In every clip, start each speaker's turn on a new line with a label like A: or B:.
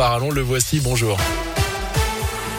A: Barallon. Le voici, bonjour.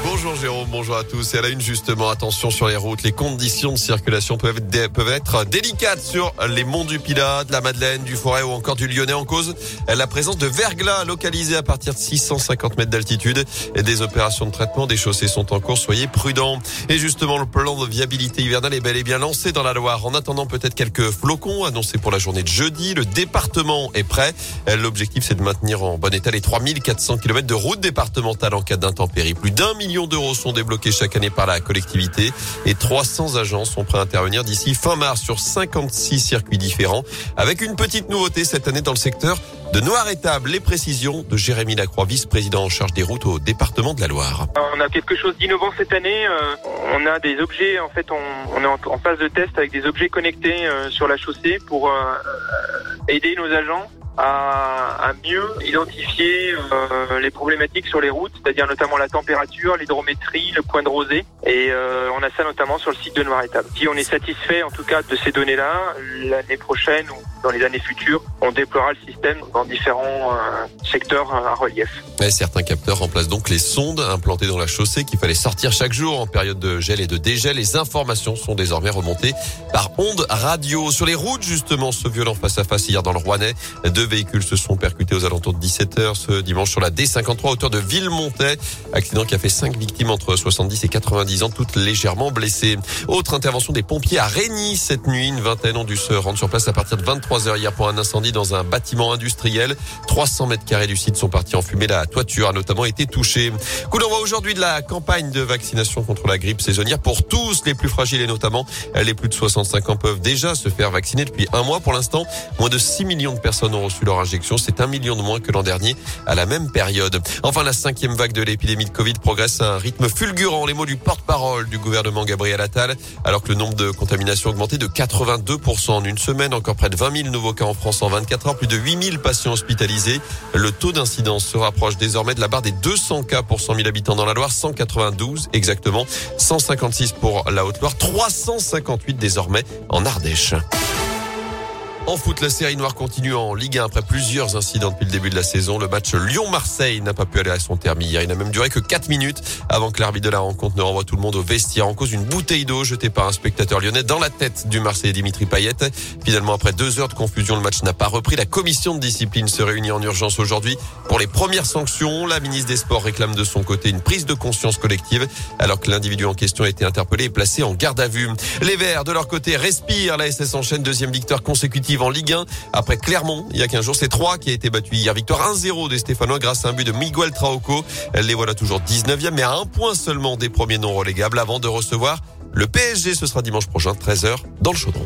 B: Bonjour Jérôme, bonjour à tous. Et à la une justement, attention sur les routes. Les conditions de circulation peuvent être, délicates sur les monts du Pilat, de la Madeleine, du Forêt ou encore du Lyonnais en cause. La présence de verglas localisés à partir de 650 mètres d'altitude. Et des opérations de traitement des chaussées sont en cours. Soyez prudents. Et justement, le plan de viabilité hivernale est bel et bien lancé dans la Loire. En attendant peut-être quelques flocons annoncés pour la journée de jeudi, le département est prêt. L'objectif, c'est de maintenir en bon état les 3400 km de route départementale en cas d'intempéries. Plus d'un million d'euros sont débloqués chaque année par la collectivité et 300 agents sont prêts à intervenir d'ici fin mars sur 56 circuits différents avec une petite nouveauté cette année dans le secteur de Noir-Étable. Les précisions de Jérémy Lacroix, vice-président en charge des routes au département de la Loire.
C: On a quelque chose d'innovant cette année. Euh, on a des objets, en fait, on, est en, phase de test avec des objets connectés euh, sur la chaussée pour euh, aider nos agents à, à mieux identifier euh, les problématiques sur les routes, c'est-à-dire notamment la température, l'hydrométrie, le point de rosée. Et euh, on a ça notamment sur le site de Noir-Étape. Si on est satisfait en tout cas de ces données-là, l'année prochaine ou dans les années futures, on déploiera le système dans différents euh, secteurs à relief.
B: Certains capteurs remplacent donc les sondes implantées dans la chaussée qu'il fallait sortir chaque jour en période de gel et de dégel. Les informations sont désormais remontées par ondes radio. Sur les routes, justement, ce violent face-à-face hier dans le Rouennais, deux véhicules se sont percutés aux alentours de 17h ce dimanche sur la D53 hauteur de Villemontais. Accident qui a fait cinq victimes entre 70 et 90 ans, toutes légèrement blessées. Autre intervention des pompiers à Régny cette nuit. Une vingtaine ont dû se rendre sur place à partir de 23 heures hier pour un incendie dans un bâtiment industriel. 300 mètres carrés du site sont partis en fumée. La toiture a notamment été touchée. Coup d'envoi aujourd'hui de la campagne de vaccination contre la grippe saisonnière pour tous les plus fragiles et notamment les plus de 65 ans peuvent déjà se faire vacciner depuis un mois. Pour l'instant, moins de 6 millions de personnes ont reçu leur injection. C'est un million de moins que l'an dernier à la même période. Enfin, la cinquième vague de l'épidémie de Covid progresse à un rythme fulgurant. Les mots du porte-parole du gouvernement Gabriel Attal, alors que le nombre de contaminations a augmenté de 82% en une semaine. Encore près de 20 000 nouveaux cas en France en 24 heures, plus de 8 000 patients hospitalisés. Le taux d'incidence se rapproche désormais de la barre des 200 cas pour 100 000 habitants dans la Loire, 192 exactement, 156 pour la Haute-Loire, 358 désormais en Ardèche. En foot, la série noire continue en Ligue 1 après plusieurs incidents depuis le début de la saison. Le match Lyon-Marseille n'a pas pu aller à son terme hier. Il n'a même duré que 4 minutes avant que l'arbitre de la rencontre ne renvoie tout le monde au vestiaire en cause d'une bouteille d'eau jetée par un spectateur lyonnais dans la tête du Marseillais Dimitri Payet. Finalement, après deux heures de confusion, le match n'a pas repris. La commission de discipline se réunit en urgence aujourd'hui pour les premières sanctions. La ministre des Sports réclame de son côté une prise de conscience collective alors que l'individu en question a été interpellé et placé en garde à vue. Les Verts, de leur côté, respirent. La SS enchaîne deuxième victoire consécutive en Ligue 1 après Clermont il y a 15 jours. C'est 3 qui a été battu hier. Victoire 1-0 des Stéphanois grâce à un but de Miguel Traoco. Les voilà toujours 19e mais à un point seulement des premiers non relégables avant de recevoir le PSG. Ce sera dimanche prochain 13h dans le Chaudron.